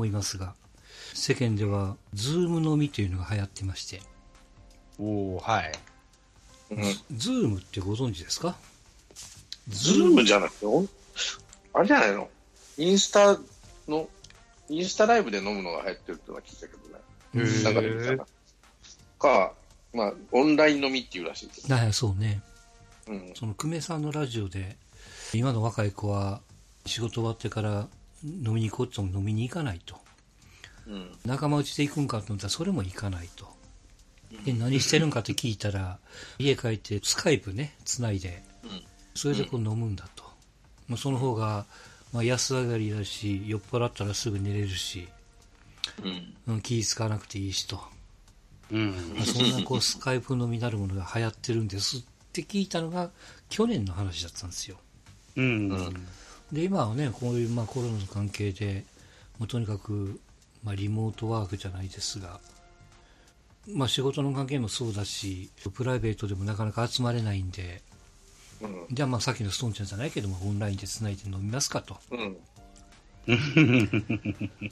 思いますが、世間では、 Zoom 飲みというのが流行ってまして、おおはい。うん。 Zoom ってご存知ですか？ Zoom じゃなくて、おあれじゃないの？インスタの、インスタライブで飲むのが流行ってるってのは聞いたけどね。うんへーなんかまあ、オンライン飲みっていうらしいけど。はい、そうね。うん。その久米さんのラジオで、今の若い子は仕事終わってから飲みに行こうとも飲みに行かないと。うん。仲間内で行くんかと思ったらそれも行かないと。で、何してるんかって聞いたら、家帰ってスカイプね、つないで、うん。それでこう飲むんだと。まあ、その方が、まあ、安上がりだし、酔っ払ったらすぐ寝れるし、うん。うん、気使わなくていいしと。うん。まあ、そんなこうスカイプ飲みなるものが流行ってるんですって聞いたのが去年の話だったんですよ。うん。うんで、今はね、こういうまあコロナの関係で、もうとにかく、まあ、リモートワークじゃないですが、まあ、仕事の関係もそうだし、プライベートでもなかなか集まれないんで、うん。じゃあまあさっきのストーンちゃんじゃないけども、オンラインでつないで飲みますかと。うん。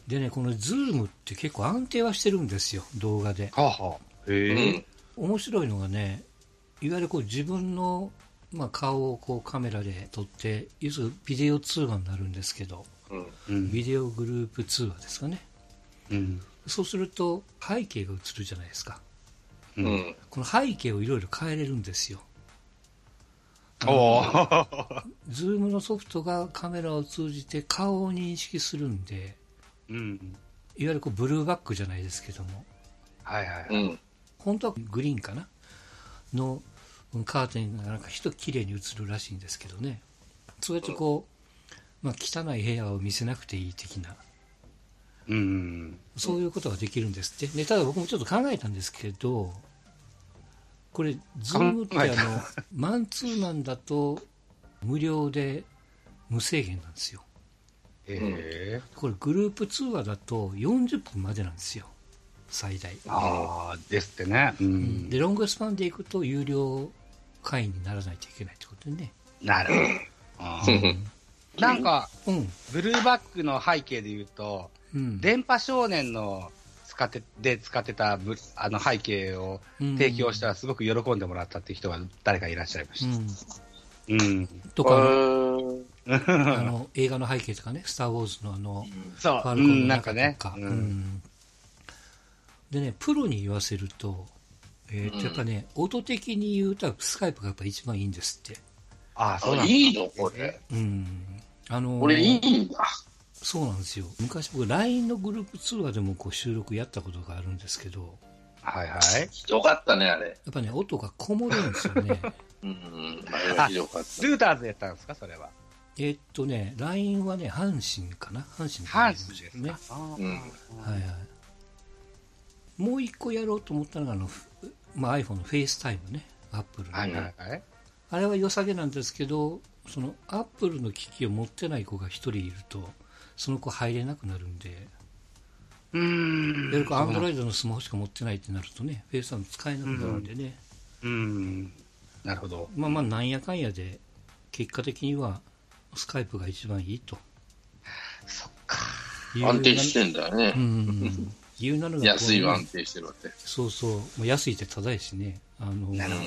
でね、この Zoom って結構安定はしてるんですよ、動画で。はあは。面白いのがね、いわゆるこう自分の、まあ、顔をこうカメラで撮って、要するにビデオ通話になるんですけど、うん。うん。ビデオグループ通話ですかね。うん。そうすると背景が映るじゃないですか。う。うんん。この背景をいろいろ変えれるんですよ。おお。Zoom のソフトがカメラを通じて顔を認識するんで、うん。いわゆるこうブルーバックじゃないですけども、はいはい。うん。本当はグリーンかな？のカーテンがなんか一綺麗に映るらしいんですけどね。そうやってこう、まあ、汚い部屋を見せなくていい的な、うん。そういうことができるんですって。でただ僕もちょっと考えたんですけど、これ、ズームってあの、マンツーマンだと無料で無制限なんですよ。へえ。これグループ通話だと40分までなんですよ。最大。ああ、ですってね。うん。で、ロングスパンで行くと有料会員にならないといけないってことでね。なるほど。あーなんか、うん。ブルーバックの背景で言うと、うん。電波少年の使って、で使ってたブあの背景を提供したらすごく喜んでもらったっていう人が誰かいらっしゃいまうした。ん。うん。とか、うんあの、映画の背景とかね、スター・ウォーズのあの、そう、ファルコンのうん、なんかね中とか。。ううんん。でね、プロに言わせると、えーと、うんやっぱね、音的に言うと、スカイプがやっぱ一番いいんですって。ああ、そうなん。いいのこれ。うん。あのーこれいいんだ。そうなんですよ。昔僕、LINE のグループ通話でもこう収録やったことがあるんですけど、はいはい。ひどかったね、あれ。やっぱね、音がこもるんですよね。うん。あれはひどかった。ルーターズやったんですか、それは？えーっとね、LINE はね、阪神かな？阪神阪の神ですねはいはい。もう一個やろうと思ったのが、あの、ふまあ、iPhone の FaceTime ね、Apple の。はいはいはい。あれは良さげなんですけど、その Apple の機器を持ってない子が一人いると、その子入れなくなるんで、うーん。いわゆる Android のスマホしか持ってないってなるとね、FaceTime 使えなくなるんでね、うん。なるほど。まあまあ、なんやかんやで、結果的には、スカイプが一番いいと。そっか。安定してんだよねうん。なのが安いは安定してるわけ。そうそう。もう安いってただやしね。あの、なるほ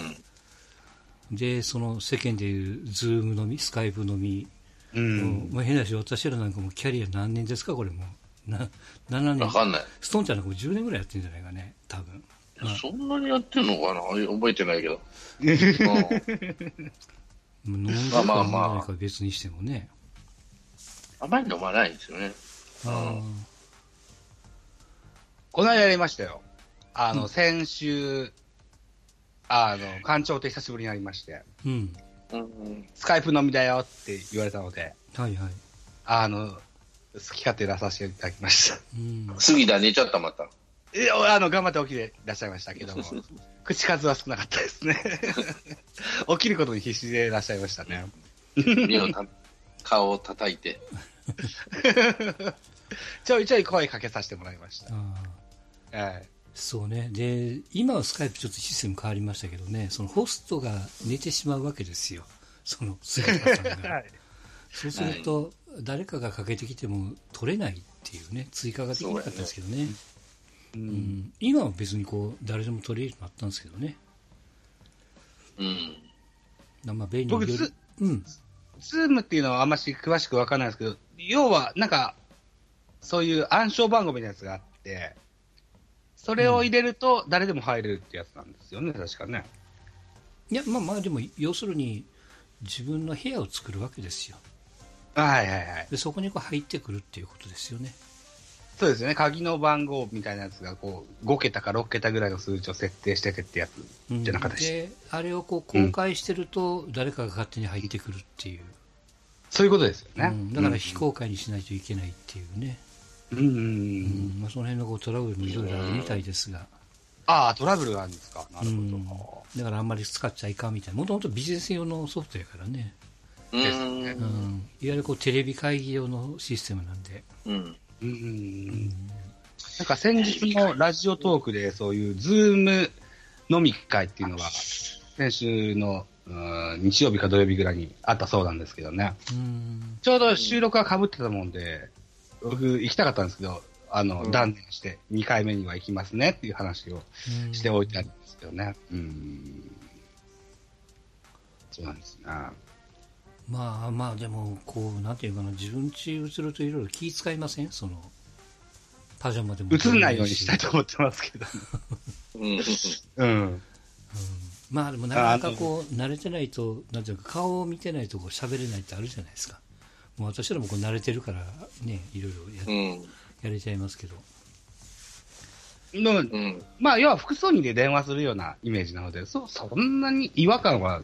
で、その世間でいう、ズームのみ、スカイプのみ、う。もうんまあ、変なし、私らなんかもうキャリア何年ですか、これもう。な7年。わかんない。ストーンちゃんなんかもう10年ぐらいやってるんじゃないかね、多分。まあそんなにやってんのかな？覚えてないけど。うんもう飲んでるかまあまあまあかは別にしてもね。あまり飲まないんですよね。あこの間やりましたよ。あの、うん先週、あの、館長と久しぶりになりまして、ーうん。うん。スカイプ飲みだよって言われたので、はいはい。あの、好き勝手出させていただきました。うん。杉田寝ちゃった、また。え、あの、頑張って起きていらっしゃいましたけども、口数は少なかったですね。起きることに必死でいらっしゃいましたね。目をた顔を叩いて。ちょいちょい声かけさせてもらいました。あーはい。そうね。で、今はスカイプちょっとシステム変わりましたけどね、そのホストが寝てしまうわけですよ。その、菅田さんが。はい。そうすると、誰かがかけてきても取れないっていうね、追加ができなかったですけどね。ううんん、今は別にこう、誰でも取れるようになったんですけどね。うん。まあ、便利僕によるうん。ズームっていうのはあんまし詳しくわかんないですけど、要は、なんか、そういう暗証番号みたいなやつがあって、それを入れると誰でも入れるってやつなんですよね、確かね。いや、まあまあ、でも、要するに、自分の部屋を作るわけですよ。はいはいはい。で、そこにこう入ってくるっていうことですよね。そうですね、鍵の番号みたいなやつが、こう、5桁か6桁ぐらいの数値を設定しててってやつうんじゃなかったし、で、あれをこう公開してると、誰かが勝手に入ってくるっていう。そういうことですよね。うんだから非公開にしないといけないっていうね。うん。うんうんううんんまあ、その辺のこうトラブルもいろいろあるみたいですが。ああ、トラブルがあるんですか。なるほど。うんだからあんまり使っちゃいかんみたいな。もともとビジネス用のソフトやからね。うん。ですねうん。いわゆるこうテレビ会議用のシステムなんで。うん。うんうんなんか先日のラジオトークで、そういうズーム飲み会っていうのが、先週のうん日曜日か土曜日ぐらいにあったそうなんですけどね。うん。ちょうど収録が被ってたもんで、僕行きたかったんですけど、あの、うん断念して2回目には行きますねっていう話をうんしておいてあるんですけどね。うん。そうなんですね。まあまあ、でも、こう、なんていうかな、自分家移るといろいろ気遣いません？その、パジャマでも。映んないようにしたいと思ってますけど。うん。うん。うんまあでもなかなかこう慣れてないとなんていうか顔を見てないとこう喋れないってあるじゃないですかもう私らもこう慣れてるからねいろいろや,、うん。やれちゃいますけどでもうん。まあ、要は複数人で電話するようなイメージなので、そそんなに違和感は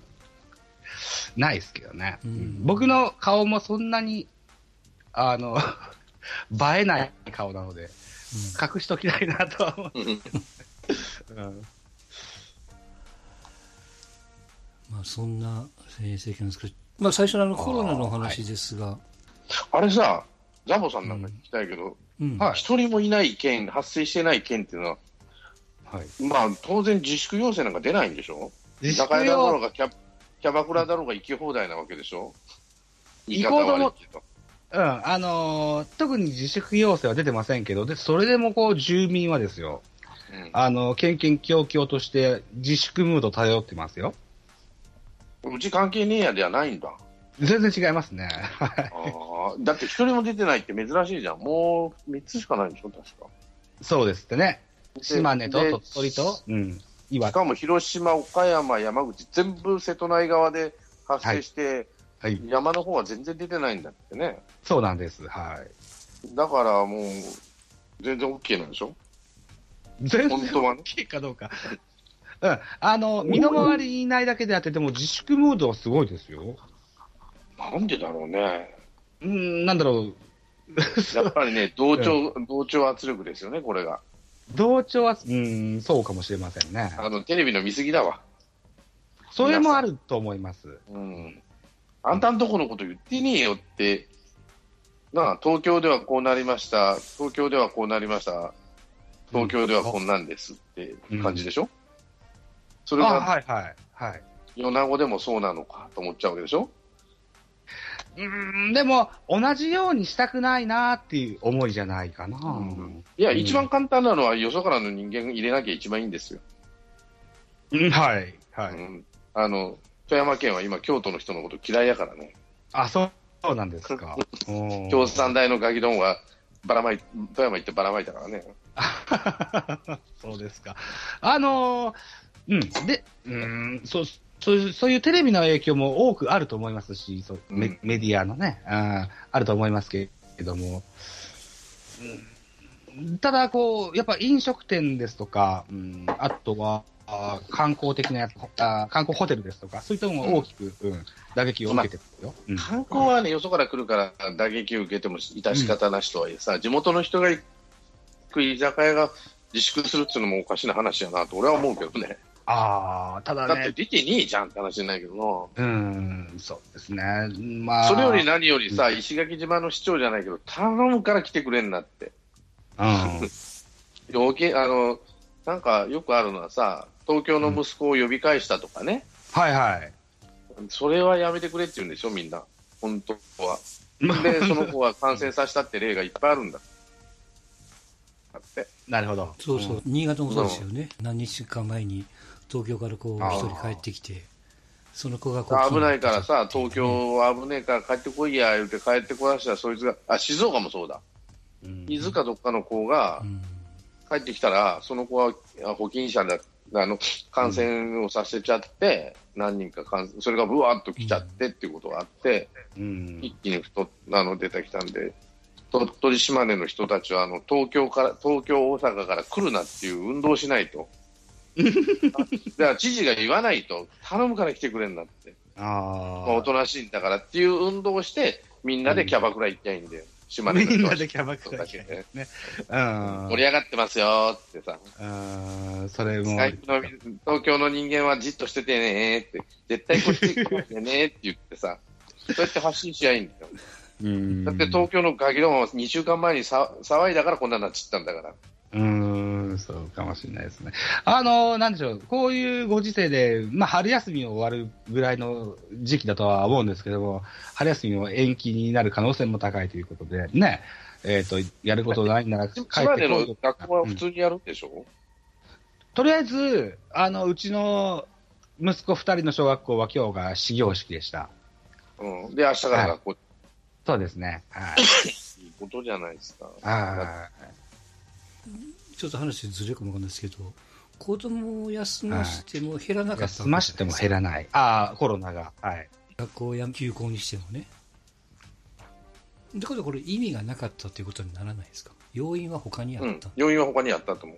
ないですけどね。うん僕の顔もそんなに、あの、映えない顔なので、隠しときたいなとは思う。うん。うんまあそんなえー政権ですけど、まあ、最初のあのコロナのお話ですが、あれさ、ジャボさんなんか聞きたいけど、うん。はい一人もいない県、発生してない県っていうのは、はい。まあ、当然自粛要請なんか出ないんでしょ？自居酒屋だろう要がキャ、キャバクラだろうが行き放題なわけでしょ？行こうとも悪いけど。うん、あのー特に自粛要請は出てませんけど、で、それでもこう、住民はですよ、うん。あの、県県共々として自粛ムード漂ってますよ。うち関係ねえやではないんだ。全然違いますね。はいあーだって一人も出てないって珍しいじゃん。もう3つしかないでしょ、確か。そうですってね。で島根とで鳥取と、うん、岩手。しかも広島、岡山、山口、全部瀬戸内側で発生して、はい。山の方は全然出てないんだってね。そうなんです。はい。だからもう、全然 OK なんでしょ？全然 OK かどうか。うん。あの、身の回りにいないだけであって、でも自粛ムードはすごいですよ。なんでだろうね。うん、なんだろう。やっぱりね、同調、同調圧力ですよね、これが。同調は、うん、そうかもしれませんね。あの、テレビの見過ぎだわ。それもあると思います。うん。あんたんとこのこと言ってねえよって、なあ、東京ではこうなりました、東京ではこうなりました、東京ではこんなんですって感じでしょ、そあ、れがはいはい。はい。米子でもそうなのかと思っちゃうわけでしょ？うん、でも、同じようにしたくないなっていう思いじゃないかな。んいや、うん一番簡単なのは、よそからの人間入れなきゃ一番いいんですよ。うんはい。はい。うん、あの、富山県は今、京都の人のこと嫌いやからね。あ、そうそうなんですか。うん京産大のガキ丼は、ばらまい、富山行ってばらまいたからね。そうですか。あのーうん。で、うん、そう、そういう、そういうテレビの影響も多くあると思いますし、そうメうんメディアのね、あーあると思いますけれども、うんただ、こう、やっぱ飲食店ですとか、うん、あとは、あー観光的なやつあー観光ホテルですとか、そういったものが大きく、うん、打撃を受けてるよ。うん観光はね、よそから来るから打撃を受けても致し方なしとはいえさ、地元の人が行く居酒屋が自粛するっていうのもおかしな話やなと俺は思うけどね。ああ、ただだってね、出てねえじゃんって話じゃないけどうん、そうですね。まな。あ、それより何よりさ、石垣島の市長じゃないけど、頼むから来てくれんなって。うん、余計、あの、なんかよくあるのはさ、東京の息子を呼び返したとかね。はいはい。それはやめてくれって言うんでしょ、みんな。本当は。で、その子が感染させたって例がいっぱいあるんだ。だって。なるほど。そうそう、新潟もそうですよね。何日か前に東京からこう一人帰ってきて、その子がこう危ないからさ、東京は危ねえから帰ってこいや、言うて帰ってこらしたら、そいつが、あ、静岡もそうだ。うん。伊豆かどっかの子がうん。帰ってきたら、その子はあ保菌者だ、あの、感染をさせちゃって、何人か感染、それがぶわっと来ちゃってっていうことがあって、うん。一気に太っあの出てきたんで、鳥取、島根の人たちはあの東京から東京、大阪から来るなっていう運動をしないと、だから知事が言わないと、頼むから来てくれんなって、あまあ、あおとなしいんだからっていう運動をして、みんなでキャバクラ行きゃいいんだよ、島根の人は。みんなでキャバクラ行きゃいいですね。うん。盛り上がってますよってさ、うん、それも。東京の人間はじっとしててねって、絶対こっち来ないでねって言ってさ、そうやって発信しゃいいんだよ。うん。だって東京のガキどもは2週間前にさ騒いだからこんなになっちゃったんだから。うーん、そうかもしれないですね。あの、なんでしょう、こういうご時世で、まあ、春休みを終わるぐらいの時期だとは思うんですけども、春休みも延期になる可能性も高いということで、ね、えっ、と、やることないなら帰ってこいよ学校は普通にやるんでしょ、とりあえず、あの、うちの息子二人の小学校は今日が始業式でした。うん、で、明日から学校、そうですね。はい。いいことじゃないですか。あちょっと話ずれるかもわかんないですけど、子供を休ませても減らなあ、かった休ましても減らない。ああ、コロナが。はい。学校や休校にしてもね。ってことはこれ意味がなかったということにならないですか？要因は他にあうんった、、要因は他にあったと思う。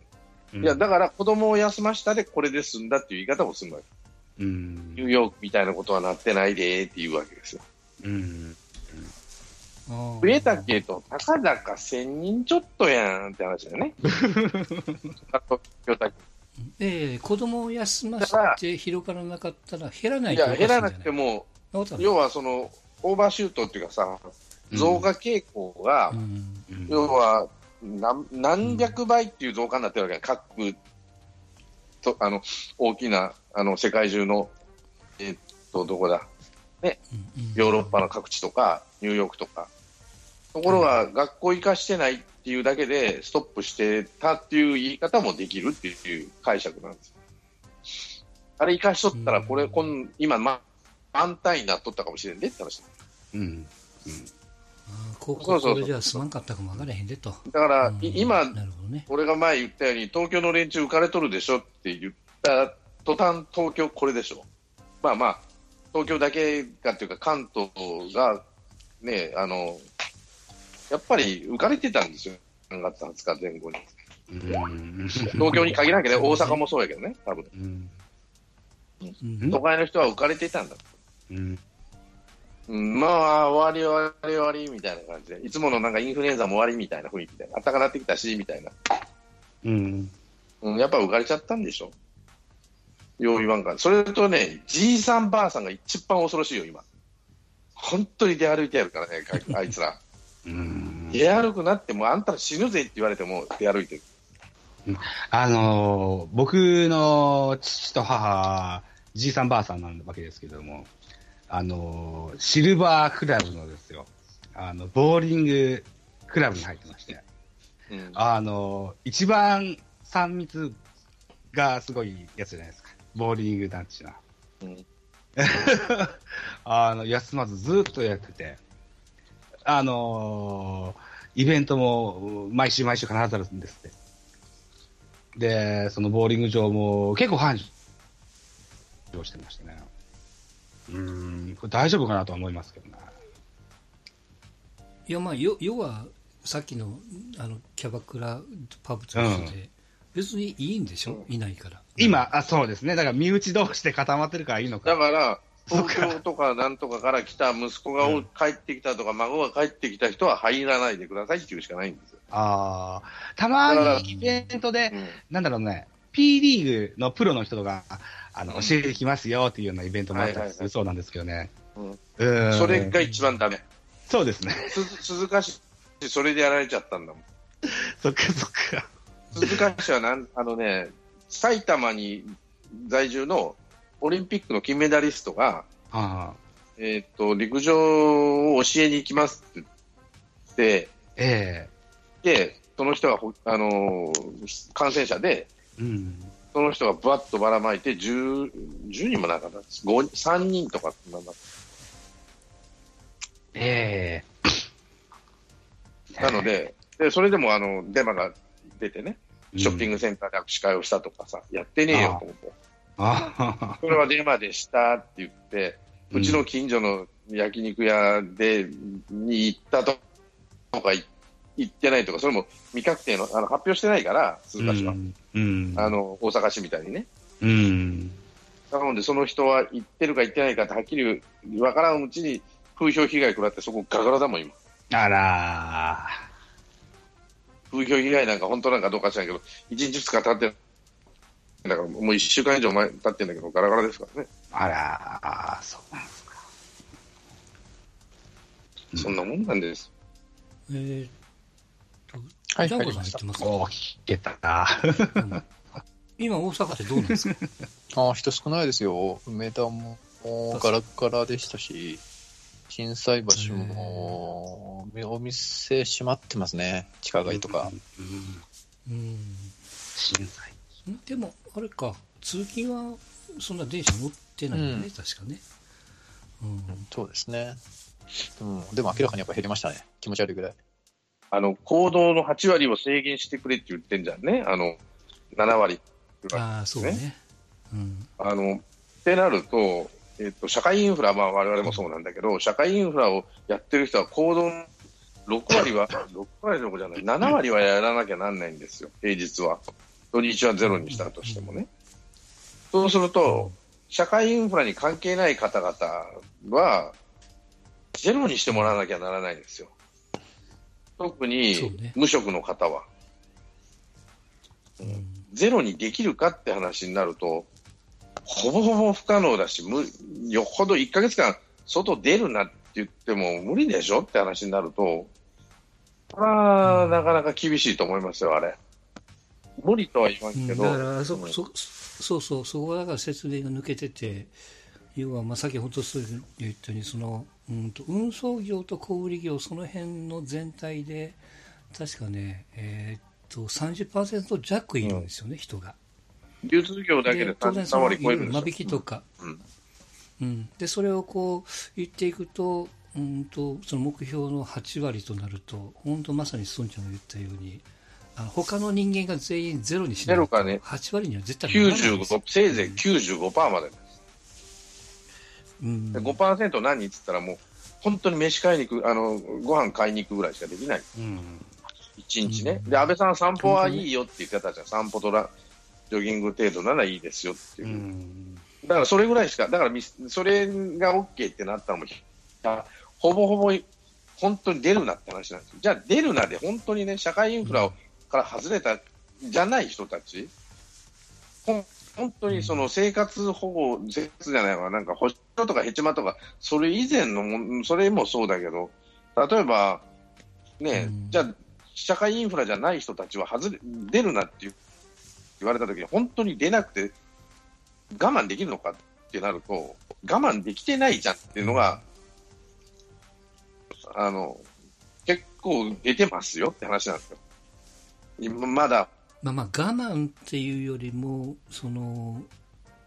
うんいや、だから子供を休ましたでこれで済んだっていう言い方もするのよ。うんニューヨークみたいなことはなってないでーっていうわけですよ。うん。増えたけど、たかだか1000人ちょっとやんって話だよね。ええ子供を休ませて広がらなかったら減らないいや、減らなくても、要はその、オーバーシュートっていうかさ、増加傾向が、うん。うん要は何何百倍っていう増加になってるわけや、各とあの大きなあの世界中の、えっと、どこだ、うんうん。ヨーロッパの各地とか、ニューヨークとか。ところが、学校行かしてないっていうだけで、ストップしてたっていう言い方もできるっていう解釈なんですよ。あれ生かしとったら、これ、うんこん今、ま、満タンになっとったかもしれんでって話。うん。うそうそうこれじゃ済まんかったかもわからへんでと。だから、うんい今、ね。俺が前言ったように、東京の連中浮かれとるでしょって言った途端、東京これでしょ。まあまあ、東京だけかっていうか、関東が、ね、あの、やっぱり浮かれてたんですよ。3月20日前後に。うん。東京に限らんけど、大阪もそうやけどね、多分。都会の人は浮かれてたんだ。うん。うん、まあ、終わり終わり終わりみたいな感じで、いつものなんかインフルエンザも終わりみたいな雰囲気で、暖かなってきたし、みたいな。うん。うん、やっぱ浮かれちゃったんでしょ。よう言わんから。それとね、じいさんばあさんが一番恐ろしいよ、今。本当に出歩いてやるからね、かあいつら。うん。出歩くなって、もうあんたら死ぬぜって言われても出歩いてる。あのー僕の父と母、じいさんばあさんなんわけですけども、あのーシルバークラブのですよ、あの、ボーリングクラブに入ってまして、うん、あのー一番3密がすごいやつじゃないですか。ボーリング団地な。うん あの、休まずずっとやってて、あのーイベントも毎週毎週必ずあるんですって。で、そのボーリング場も結構繁盛してましたね。うーん、これ大丈夫かなとは思いますけどね。いやまあよ要はさっきのあのキャバクラパブと一緒で、別にいいんでしょ、いないから今、あ、そうですね。だから身内同士で固まってるからいいのか。だから、東京とかなんとかから来た息子が帰ってきたとか、孫が帰ってきた人は入らないでくださいっていうしかないんですよ。ああ、たまにイベントで、うんなんだろうね、P リーグのプロの人が、あの、うん教えてきますよっていうようなイベントもあったりするそうなんですけどね。うんうんそれが一番ダメ。そうですね。す鈴鹿市、それでやられちゃったんだもん。そっかそっか。鈴鹿市はなん、あのね、埼玉に在住のオリンピックの金メダリストが、あえっ、と、陸上を教えに行きますって言って、えで、その人がほ、あのー感染者で、えうん。その人がぶわっとばらまいて10、10人もなかったです。5 3人とかなんだええなの、で、で、それでもあの、デマが出てね、ショッピング。グセンターで握手会をしたとかさ、やってねえよと思って。あそれはデマでしたって言って、うちの近所の焼肉屋で、に行ったととかい行ってないとか、それも未確定の、あの、発表してないから、数か所は。うん。あ、の、大阪市みたいにね。うん。なので、その人は行ってるか行ってないかってはっきりわからんうちに風評被害食らって、そこガラガラだもん、今。あら風評被害なんか本当なんかどうか知らんけど、1日2日経って、だからもう1週間以上前経ってんだけど、ガラガラですからね。あらそうなんですか。そんなもんなんです。えーっと、はいジャンボ入りましたさん言ってます？か、おー、聞けたな。うん今、大阪ってどうなんですか？ああ、人少ないですよ。梅田もガラッガラでしたし、震災橋もお店閉まってますね。地下街とか。うん。うん。震災。でも、あれか、通勤はそんな電車乗ってないよね、うん確かね。うん。そうですね。うん、でも明らかにやっぱ減りましたね。気持ち悪いぐらい。あの、行動の8割を制限してくれって言ってんじゃんね。あの、7割。ああ、そうね。うん。あの、ってなると、えっと、社会インフラ、まあ我々もそうなんだけど、社会インフラをやってる人は行動の6割は、6割どころじゃない、7割はやらなきゃなんないんですよ、平日は。土日はゼロにしたとしてもね。そうすると、社会インフラに関係ない方々は、ゼロにしてもらわなきゃならないんですよ。特にね無職の方は。うんゼロにできるかって話になると、ほぼほぼ不可能だし、むよっぽど1ヶ月間外出るなって言っても無理でしょって話になると、これはなかなか厳しいと思いますよ、あれ。無理とは言わうんんけど、だからそ、うんそそうそう、そこはだから説明が抜けてて、要は、まあ、先ほどそう言ったようにその、うん、と運送業と小売業、その辺の全体で、確かね、えーっと30%弱いるんですよね、人が。流通業だけで当然3割そのい超える間引きとか、うん。うん、でそれをこう言っていくと,、うん、とその目標の8割となると本当まさに孫ちゃんが言ったように他の人間が全員ゼロにしないとゼロかね8割には絶対ならないんですよ95、せいぜい95%まで。うんで5%何っつったらもう、本当に飯買いに行く、あの、ご飯買いに行くぐらいしかできない。うん。1日ね。うんで、安倍さん散歩はいいよって言ってたじゃん。散歩とラジョギング程度ならいいですよっていうう。ん。だからそれぐらいしか、だからみそれが OK ってなったのも、あほぼほぼ本当に出るなって話なんですよ。じゃあ出るなで本当にね、社会インフラをから外れたじゃない人たち、本当にその生活保護、生活じゃないわ、なんか保障とかヘチマとか、それ以前のそれもそうだけど、例えば、ね、うん。じゃあ、社会インフラじゃない人たちは外れ出るなって言われたときに、本当に出なくて我慢できるのかってなると、我慢できてないじゃんっていうのが、あの、結構出てますよって話なんですよ。今まだ、まあまあ我慢っていうよりもその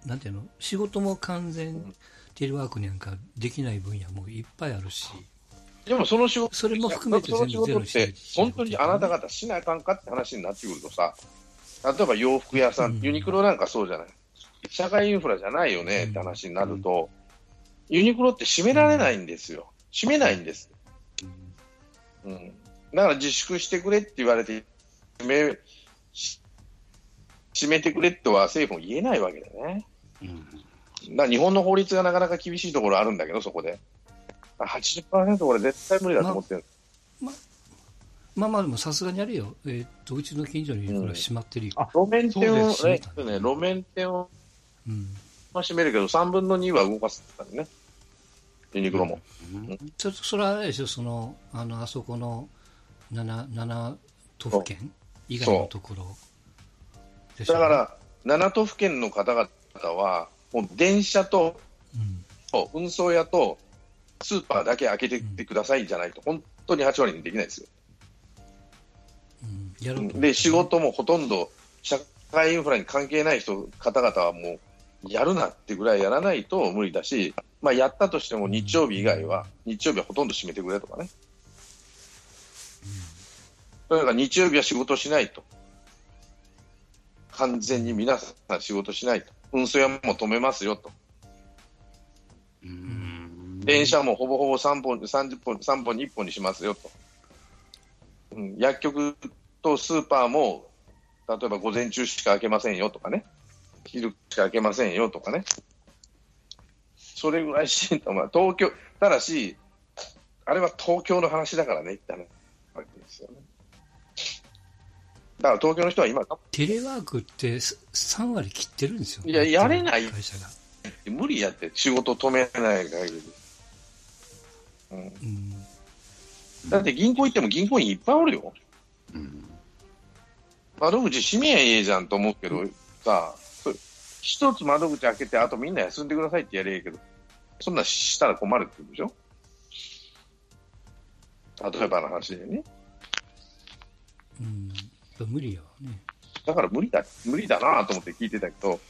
なんていうの？仕事も完全テレワークなんかできない分野もいっぱいあるしでもその仕事、それも含めて全部ゼロしないといけない本当にあなた方しなあかんかって話になってくるとさ、例えば洋服屋さん、うんユニクロなんかそうじゃない。社会インフラじゃないよねって話になると、ユニクロって閉められないんですよ。閉めないんです。うん。だから自粛してくれって言われて、閉め、し閉めてくれとは政府も言えないわけだよね。うん。だ日本の法律がなかなか厳しいところあるんだけど、そこで。80%これ絶対無理だと思ってる。まあまあでもさすがにあれよ、えーっとうちの近所にいるから閉まってるよ、あ路面店を、そうえですっとね、路面店をうん、まあ閉めるけど、3分の2は動かすってね。ユニクロも。ちょっとそれはあれでしょそのあのあそこの 7, 7都府県以外のところでしょだから、7都府県の方々は、もう電車と、うん。運送屋と、スーパーだけ開けてってくださいじゃないと、本当に8割にできないですよ。うん、で、仕事もほとんど社会インフラに関係ない人、方々はもう、やるなってぐらいやらないと無理だし、まあ、やったとしても日曜日以外は、日曜日はほとんど閉めてくれとかね。とにかく日曜日は仕事しないと。完全に皆さん仕事しないと。運送屋も止めますよと。うん電車もほぼほぼ3本、30本、3本に1本にしますよと。うん、薬局とスーパーも、例えば午前中しか開けませんよとかね。昼しか開けませんよとかね。それぐらいしんと、まあ、東京、ただし、あれは東京の話だからねって話ですよね。だから東京の人は今、テレワークってす3割切ってるんですよ。いややれない会社が。無理やって仕事止めない限り。うん、うん。だって銀行行っても銀行員いっぱいおるよ。うん窓口閉めやええじゃんと思うけど、さ、一つ窓口開けて、あとみんな休んでくださいってやれええけど、そんなんしたら困るって言うでしょ？例えばの話でね。うん。やっぱ無理やわね。だから無理だ、無理だなと思って聞いてたけど、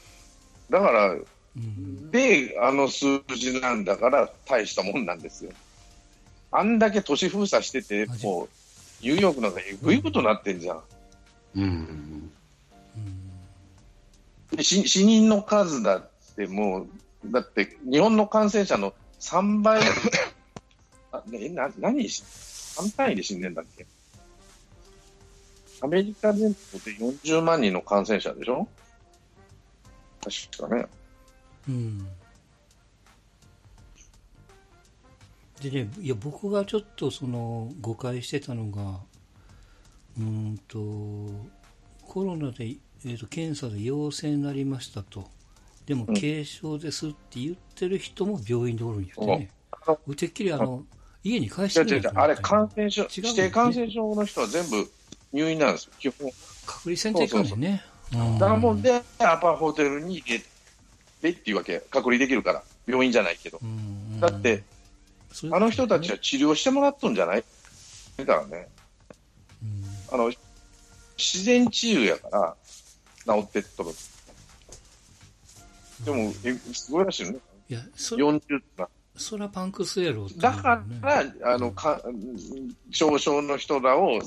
だから、うん。で、あの数字なんだから大したもんなんですよ。あんだけ都市封鎖してて、もう、ニューヨークなんかえぐいことになってんじゃん。うんうん。で死死人の数だってもう、だって日本の感染者の3倍、あえな何し、3単位で死んでんだっけ？アメリカ全土で40万人の感染者でしょ？確かね。うん。でね、いや、僕がちょっとその誤解してたのが、うーんと、コロナで、えー、と検査で陽性になりましたと。でもうん軽症ですって言ってる人も病院でおるんやってね。あのてっきりあの、家に返して違う違う違う、あれ感染症、指定感染症の人は全部入院なんですよ、基本。隔離せんといかんねだからもんで、アパホテルに入れてっていうわけ、隔離できるから、病院じゃないけど。うんだって、あの人たちは治療してもらっとんじゃない？だからね。うんあの、自然治癒やから、治ってっとる。でも、えすごいらしいよね。いや、そ40な。そらパンクスだのかねら、あの、か、少々の人らを、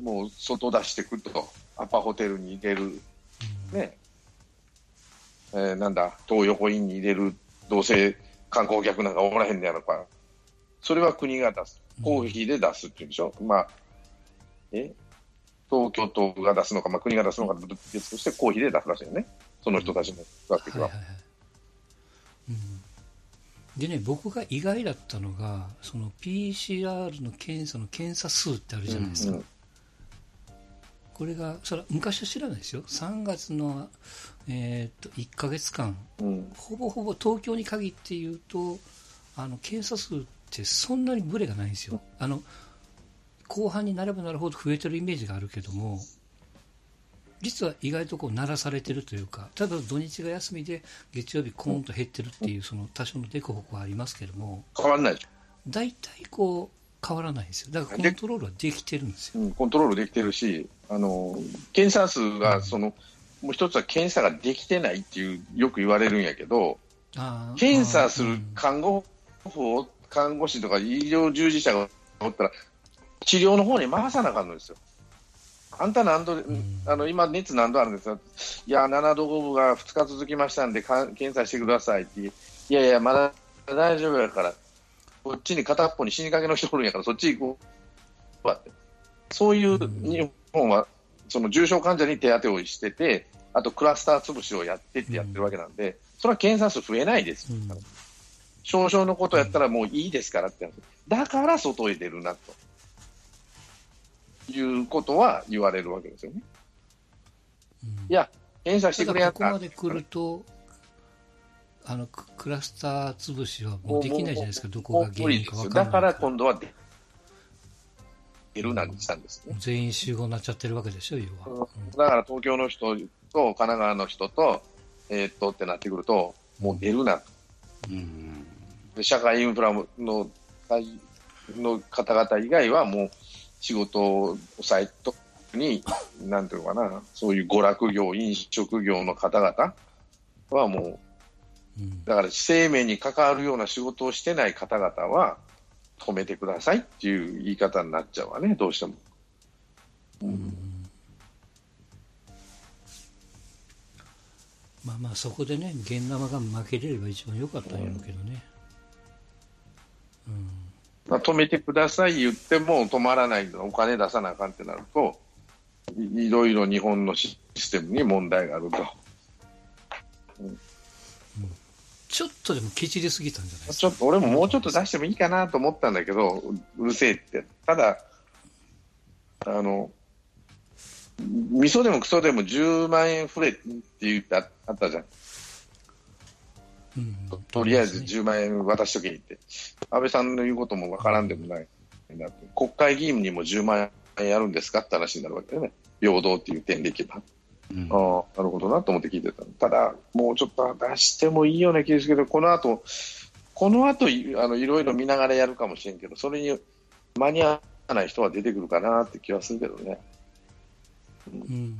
もう外出してくと。アパホテルに入れる。ね。えーなんだ、東横インに入れる。どうせ観光客なんかおらへんねやろから。それは国が出す。公費で出すっていうんでしょ。まあ、え？東京都が出すのか、まあ、国が出すのか別として公費で出すらしいよね。その人たちの学はい費は。はいはいうん、でね、僕が意外だったのが、その PCR の検査の検査数ってあるじゃないですか。うんこれが、それは昔は知らないですよ。3月の、えー、と1ヶ月間、うん。ほぼほぼ東京に限って言うと、あの検査数ってそんなにブレがないんですよ。あの後半になればなるほど増えてるイメージがあるけども、実は意外とこう鳴らされてるというか、ただ土日が休みで月曜日コーンと減ってるっていう、その多少の凸凹はありますけども、変わんない。大体こう変わらないんですよ。だからコントロールはできてるんですよ。うん、コントロールできてるし、あの検査数がその、もう一つは検査ができてないっていう、よく言われるんやけど、検査する看護婦を、看護師とか医療従事者がおったら、治療の方に回さなあかんのですよ。あんた何度、んあの今、熱何度あるんですか？いや、7度5分が2日続きましたんで、か検査してくださいって、いやいや、まだ大丈夫やから、こっちに片っぽに死にかけの人おるんやから、そっち行こうわって。そういう日本は、その重症患者に手当てをしてて、あとクラスター潰しをやってってやってるわけなんで、それは検査数増えないですよ。うん少々のことやったらもういいですからって話だから外へ出るなと。いうことは言われるわけですよね。うんいや、検査してたくれやっただここまで来ると、あのククラスター潰しはもうできないじゃないですか、どこが原因か分かんないだから今度は出出るなんてしたんですね。全員集合になっちゃってるわけでしょ、要は。だから東京の人と神奈川の人と、えーっとってなってくると、もう出るなと。うん社会インフラのの方々以外はもう仕事サイトに、なんていうのかな、そういう娯楽業、飲食業の方々はもう、うんだから生命に関わるような仕事をしてない方々は止めてくださいっていう言い方になっちゃうわね、どうしても。まあまあそこでね現生が負けれれば一番良かったんやろうけどね。うん。まあ、止めてください言っても止まらないのお金出さなあかんってなるといいろいろ日本のシステムに問題があると。ちょっとでもケチりすぎたんじゃないちょっと俺ももうちょっと出してもいいかなと思ったんだけど、ううるせえって。ただ、あの、味噌でもクソでも10万円振れって言ってああったじゃん。うんとりあえずね10万円渡しとけって。安倍さんの言うこともわからんでもない。国会議員にも10万円やるんですかって話になるわけだよね。平等っていう点でいけば。うん。ああ、なるほどなと思って聞いてたの。ただ、もうちょっと出してもいいような気がするけど、この後、この後いあのいろいろ見ながらやるかもしれんけど、それに間に合わない人は出てくるかなって気はするけどね。うん。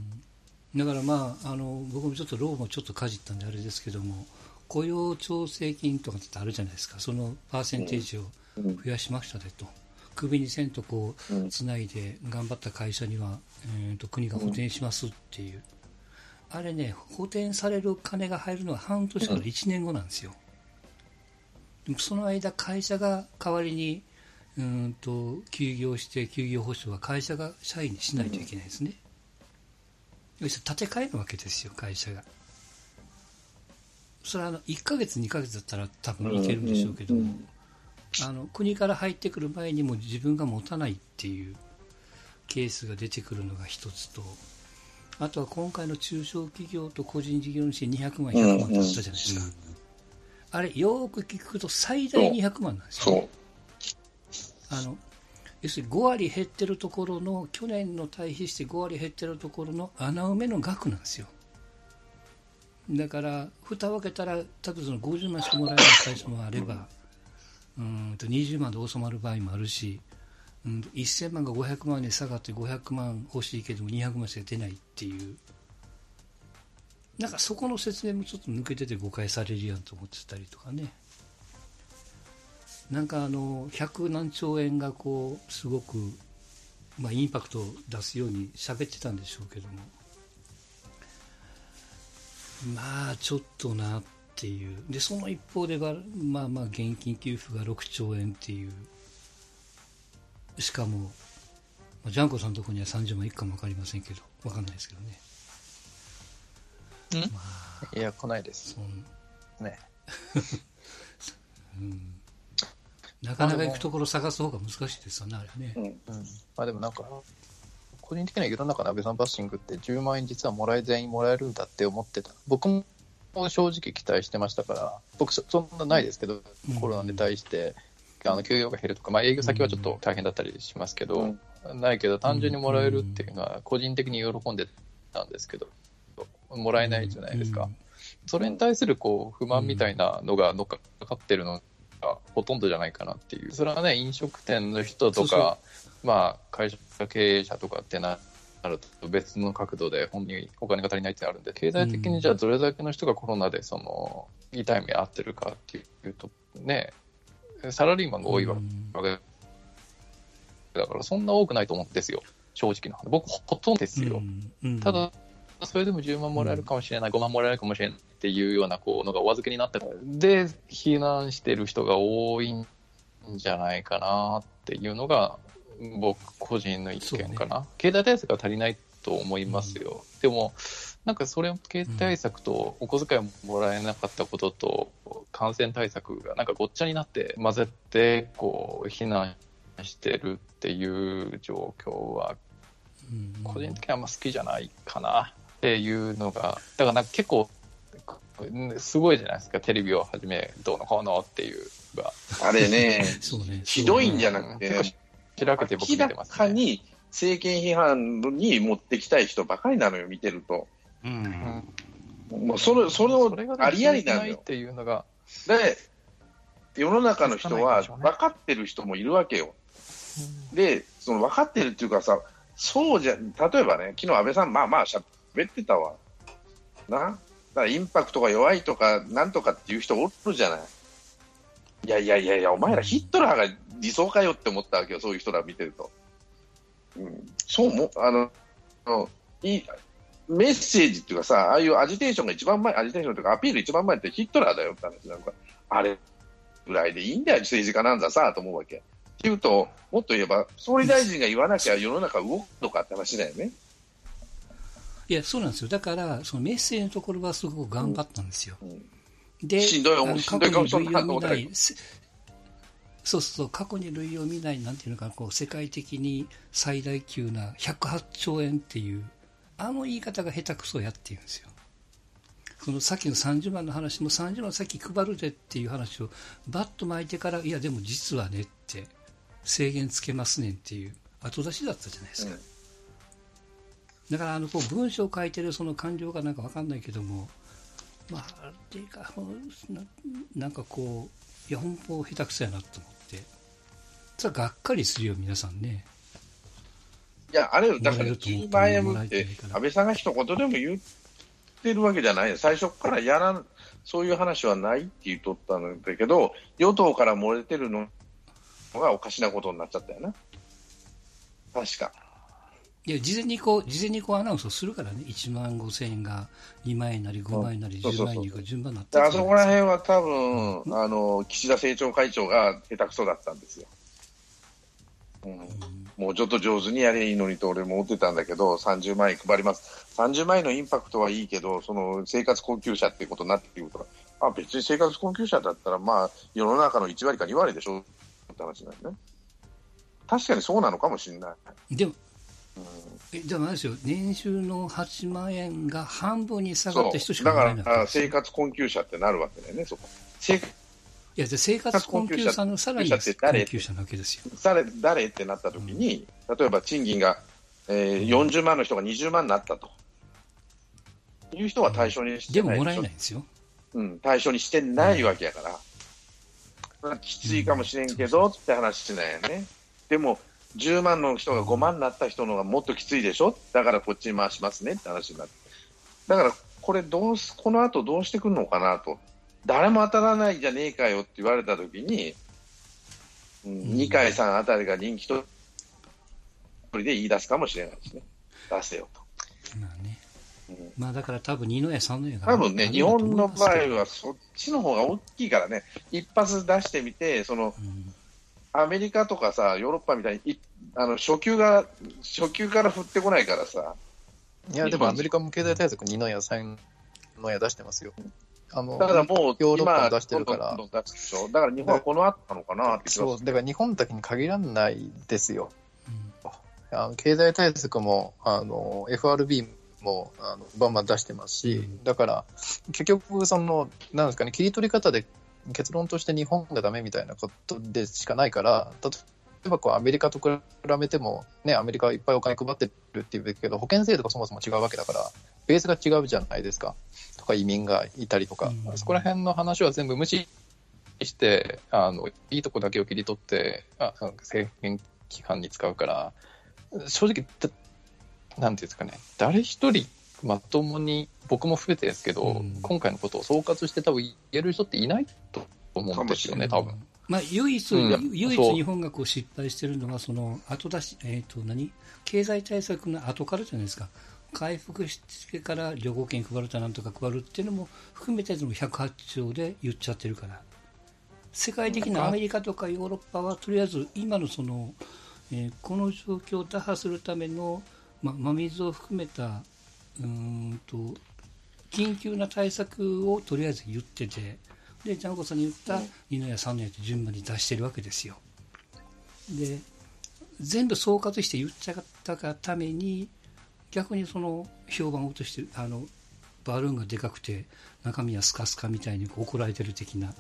だからまああの僕もちょっとローもちょっとかじったんであれですけども雇用調整金とかってあるじゃないですか。そのパーセンテージをうん増やしましたでと。首にせんとこううん。つないで頑張った会社には、えーと国が補填しますっていう、あれね補填される金が入るのは半年から1年後なんですよ、その間会社が代わりにうーんと休業して休業保障は会社が社員にしないといけないですね、要するに建て替えるわけですよ会社が。それはあの1ヶ月2ヶ月だったら多分いけるんでしょうけども、あの国から入ってくる前にも自分が持たないっていうケースが出てくるのが一つとあとは今回の中小企業と個人事業主200万、100万ってあったじゃないですか、あれ、よーく聞くと最大200万なんですよ、そあの要するに5割減ってるところの、去年の対比して5割減ってるところの穴埋めの額なんですよ。だから、蓋を開けたら、多分その50万しかもらえない会社もあれば、うーんと20万で収まる場合もあるし、うん、1000万が500万に下がって500万欲しいけども200万しか出ないっていう、なんかそこの説明もちょっと抜けてて誤解されるやんと思ってたりとかね。なんかあの100何兆円がこうすごく、まあ、インパクトを出すように喋ってたんでしょうけども。まあちょっとなっていう。でその一方でまあまあ現金給付が6兆円っていう。しかも、まあジャンコさんのところには30万いくかも分かりませんけど分かんないですけどねん？まあいや、来ないです。ね。うんなかなか行くところ探す方が難しいですよね、あれね。う。うん。うん。まあでもなんか、個人的には世の中の安倍さんバッシングって10万円実はもらえ、全員もらえるんだって思ってた。僕も正直期待してましたから、僕そそんなないですけど、うんコロナに対して、あの休業が減るとか、まあ営業先はちょっと大変だったりしますけど、ないけど単純にもらえるっていうのは個人的に喜んでたんですけど、もらえないじゃないですか。それに対するこう不満みたいなのが乗っかかってるのがほとんどじゃないかなっていう。それはね、飲食店の人とか、まあ会社経営者とかってななると別の角度で本にお金が足りないってあるんで、経済的にじゃあどれだけの人がコロナでその痛い目合ってるかっていうと、ね、サラリーマンが多いわうんけだからそんな多くないと思うんですよ。正直な話。僕ほとんどですよ。ただ、それでも10万もらえるかもしれない、5万もらえるかもしれないっていうようなこうのがお預けになってで、避難してる人が多いんじゃないかなっていうのが、僕個人の意見かな。経済対策が足りないと思いますよ。でも、なんかそれ、経済対策とお小遣いもらえなかったことと、感染対策がなんかごっちゃになって混ぜて、こう、避難してるっていう状況はうん個人的にはあんま好きじゃないかなっていうのが、だからなんか結構、すごいじゃないですか、テレビをはじめ、どうのこうのっていうのが、あれね、そうね。ひどいんじゃなくて、結構開けて僕見明らてます、ね。かに政権批判に持ってきたい人ばかりなのよ、見てると。うんもうそれそれをありありなのよないっ。ていうのが、で、世の中の人は分かってる人もいるわけよ。で、その分かってるっていうかさ、そうじゃ、例えばね、昨日安倍さん、まあまあ喋ってたわ。な？だからインパクトが弱いとか、なんとかっていう人おるじゃない。いやいやいやいや、お前らヒットラーが理想かよって思ったわけよ、そういう人ら見てると。うん、そうも、あの、あのいいメッセージっていうかさ、ああいうアジテーションが一番前、アジテーションというかアピール一番前ってヒットラーだよって話なんか、あれぐらいでいいんだよ、政治家なんざさ、と思うわけ。っていうと、もっと言えば、総理大臣が言わなきゃ世の中動くのかって話だよね。いや、そうなんですよ。だから、そのメッセージのところはすごく頑張ったんですよ。うんで、しんどい思いしんどいかも過去に類を見そんなない、せそうそう、過去に類を見ない、なんていうのかな、こう、世界的に最大級な108兆円っていう、あの言い方が下手くそやっていうんですよ。そのさっきの30万の話も30万先配るでっていう話をバッと巻いてから、いやでも実はねって、制限つけますねんっていう後出しだったじゃないですか。うんだからあのこう文章を書いてるその感情がなんかわかんないけども、まあ、あれかななんかこう、いや、本当下手くそやなと思って、それはがっかりするよ、皆さんね。いや、あれよ、だからもらえると思って10万円って安倍さんが一言でも言ってるわけじゃないよ最初からやらん、そういう話はないって言っとったんだけど、与党から漏れてるのがおかしなことになっちゃったよな。確か。いや、事前にこう、事前にこうアナウンスをするからね、1万5千円が2万円なり5万円なりそうそうそう10万円に順番になっあそこら辺は多分、あの、岸田政調会長が下手くそだったんですよ。うんもうちょっと上手にやればいいのにと俺も思ってたんだけど、30万円配ります。30万円のインパクトはいいけど、その生活困窮者っていうことになってくると、あ、別に生活困窮者だったら、まあ、世の中の1割か2割でしょって話なんね。確かにそうなのかもしれない。でも、うんえでもあれですよ、年収の8万円が半分に下がった人しそう。だから生活困窮者ってなるわけだよね、そこ。生いや、で生活困窮者のさらに困窮者なわけですよ。誰誰ってなった時に、例えば賃金が、えー40万の人が20万になったと。いう人は対象にしてないでももらえないんですよ。うん、対象にしてないわけやから、それはきついかもしれんけどって話なんやね。でも、10万の人が5万になった人の方がもっときついでしょだからこっちに回しますねって話になって。だから、これどうす、この後どうしてくるのかなと。誰も当たらないじゃねえかよって言われたときに、うん、二階さんあたりが人気と、一人で言い出すかもしれないですね。出せよと。まあね。うんまあだから多分2の矢3の矢が多分ね、日本の場合は、はそっちの方が大きいからね、一発出してみて、そのうんアメリカとかさ、ヨーロッパみたいにいあの初級が初級から振ってこないからさ、いや、でもアメリカも経済対策2の矢、3の矢出してますよ。あのだからもうヨーロッパ出してるから。だから日本はこの後なのかなってそう、だから日本だけに限らないですよ。うん。あの経済対策もあの FRB もあのバンバン出してますし、うん。だから結局その、なんですかね、切り取り方で結論として日本がダメみたいなことでしかないから、例えばこうアメリカと比べても、ね、アメリカはいっぱいお金配ってるっていうけど、保険制度がそもそも違うわけだから、ベースが違うじゃないですか、とか移民がいたりとか、うん。そこら辺の話は全部無視して、あのいいとこだけを切り取って、あ政権規範に使うから、正直、だなんていうんですかね、誰一人まともに、僕も含めてですけど、うん。今回のことを総括して多分言える人っていないと思うんですよね、多分。まあ、唯一、うん。唯一日本がこう失敗してるのは、その後出し、えっ、と、何？経済対策の後からじゃないですか。回復してから旅行券配るとなんとか配るっていうのも含めて108兆で言っちゃってるから。世界的なアメリカとかヨーロッパはとりあえず今のその、えーこの状況を打破するための、ま、真水を含めたうんと緊急な対策をとりあえず言っててでジャンコさんに言った2の矢3の矢って順番に出してるわけですよで全部総括して言っちゃったがために逆にその評判を落としてあのバルーンがでかくて中身はスカスカみたいに怒られてる的な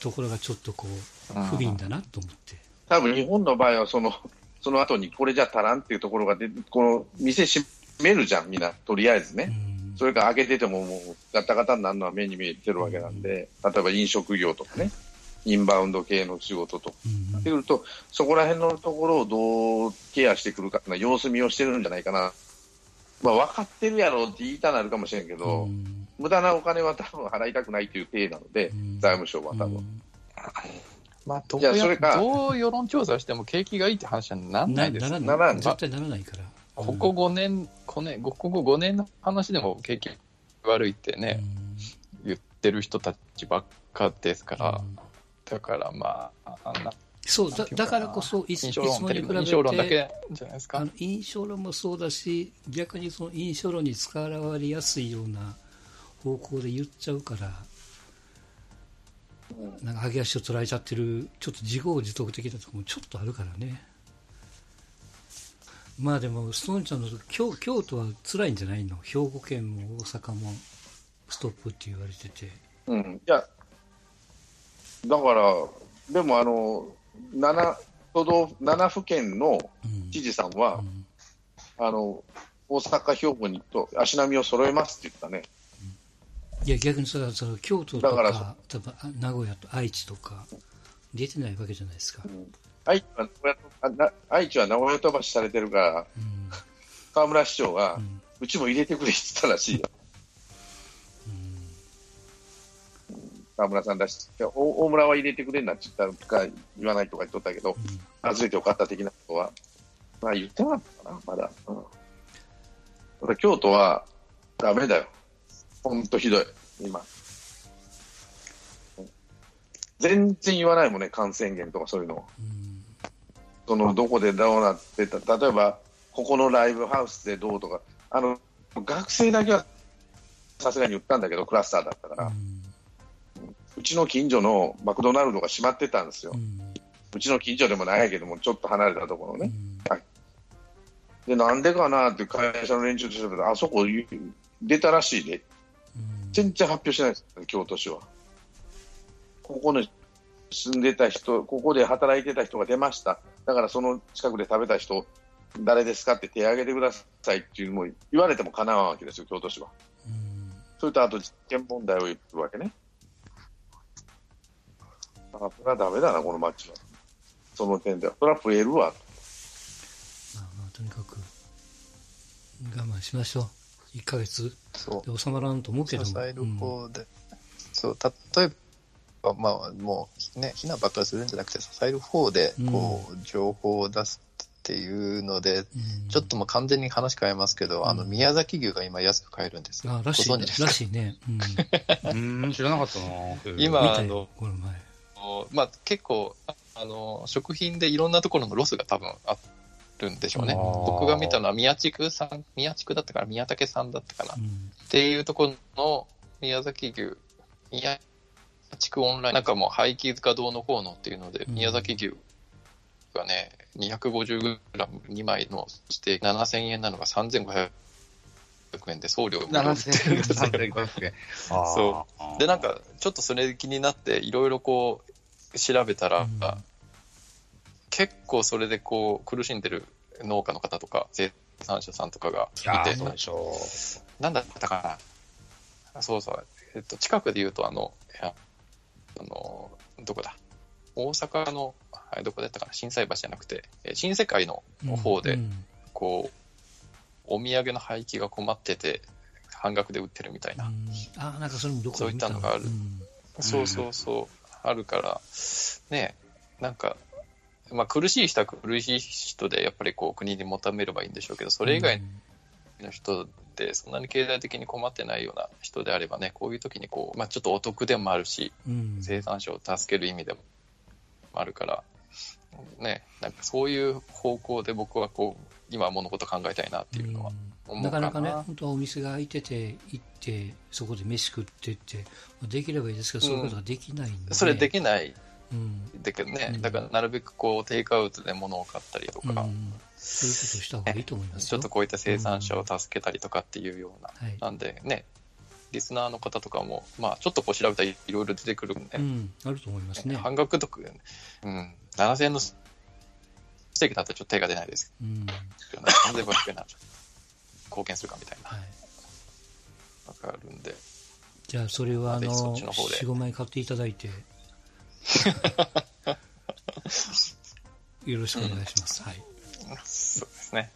ところがちょっとこう不憫だなと思って。多分日本の場合はその、その後にこれじゃ足らんっていうところが出て、この店閉めるじゃん、みんな、とりあえずね。うん。それから開けててももうガタガタになるのは目に見えてるわけなんで、例えば飲食業とかね、インバウンド系の仕事と。かうってくると、そこら辺のところをどうケアしてくるかっていうのは様子見をしてるんじゃないかな。まあ分かってるやろって言いたなるかもしれんけど、うん。無駄なお金は多分払いたくないという体なので、うん。財務省は多分。うん。まあ、どういやそれかどう世論調査しても景気がいいって話にはならないです。ならならん絶対ならないから。ここ5年、こね、ここ5年の話でも景気悪いってね、言ってる人たちばっかですから、うんだからまあ、あんなそうだだからこそい印つ象論テレもに比べビ印象論だてけじゃないですかあの。印象論もそうだし逆にその印象論に使われやすいような方向で言っちゃうからなんか上げ足を捉えちゃってるちょっと自業自得的なところもちょっとあるからねまあでもストーンちゃんの京京都は辛いんじゃないの？兵庫県も大阪もストップって言われててうん。いや、だから、でもあの、7都道府、7府県のうん。知事さんは、うん。あの、大阪、兵庫にと足並みを揃えますって言ったね。いや逆にそれはその京都とだからか多分あ名古屋と愛知とか出てないわけじゃないですか、愛知は名古屋愛知は名古屋飛ばしされてるから、うん。河村市長が、ううんちも入れてくれって言ったらしいよ。河村さんだし、いや大大村は入れてくれんなって言ったか言わないとか言っとったけど、外れてよかった的なことは、まあ言ってなかったかな、まだ。うん、ただ京都はダメだよ。ほんとひどい、今。うん。全然言わないもんね、感染源とかそういうの。うん。そのどこでどうなってた、例えばここのライブハウスでどうとか、あの学生だけはさすがに言ったんだけど、クラスターだったから、うちの近所のマクドナルドが閉まってたんですよう、んうちの近所でもないけども、ちょっと離れたところね、うんでなんでかなって会社の連中としてたら、あそこ出たらしいで、うん全然発表してないです、京都市は。ここに住んでた人、ここで働いてた人が出ました。だからその近くで食べた人、誰ですかって手挙げてくださいっていうのも言われてもかなわんわけですよ、京都市は。うんそれとあと実験問題を言うわけね。あ、これはダメだな、この街は。その点では。それは増えるわ。まあまあとにかく我慢しましょう。1ヶ月。そう。で収まらんと思うけども。支えるうん方で、そう、例えば、まあ、もうね、避難ばっかりするんじゃなくて、支える方で、こう、情報を出すっていうので、うん。ちょっともう完全に話変えますけど、あの、うん宮崎牛が今安く買えるんですよ。あらしいご存知ですか？らしいね、うん、うん、知らなかったな 今あのこの前まあ、結構、ああの、食品でいろんなところのロスが多分あるんでしょうね。僕が見たのは宮地区さん、宮地区だったから宮武さんだったかな。うんっていうところの宮崎牛、宮地区オンライン、なんかもう廃棄塚堂の方のっていうので、うん宮崎牛がね、250g2 枚のして7000円なのが3500円で送料無料って7000円、3500円。そあーで、なん、か、ちょっとそれ気になって、いろいろこう、調べたら、うん。結構それでこう、苦しんでる農家の方とか、生産者さんとかがいて、なんだったかな。そうそう。えっと、近くで言うと、あの、いやあの、どこだ。大阪の、どこだったかな。震災橋じゃなくて、え新世界の方で、うんこう、お土産の廃棄が困ってて、半額で売ってるみたいな。うん。あなんかそれもどこそういったのがある。うん。そうそうそう、あるから、ねなんか、まあ苦しい人は苦しい人で、やっぱりこう国に求めればいいんでしょうけど、それ以外の人で、そんなに経済的に困ってないような人であればね、こういう時にこう、まあちょっとお得でもあるし、うん。生産者を助ける意味でもあるから、ね、なんかそういう方向で僕はこう、今物事考えたいなっていうのは。うんな。なかなかね、本当はお店が開いてて、行って、そこで飯食ってって、できればいいですけど、そういうことができないんで、それできない。うん。だけどね、うん。だからなるべくこうテイクアウトで物を買ったりとか、うん。そういうことをした方がいいと思いますよ。ちょっとこういった生産者を助けたりとかっていうような、はい。なんでね、リスナーの方とかも、まあ、ちょっとこう調べたらいろいろ出てくるんで、うん、あると思いますね。半額とか、うん、7000円のステーキだったらちょっと手が出ないですうん、けどね、3500円なら貢献するかみたいな。はい。わかるんで。じゃあ、それは、あの、っちの方で4、5枚買っていただいて、よろしくお願いします。はい。そうですね。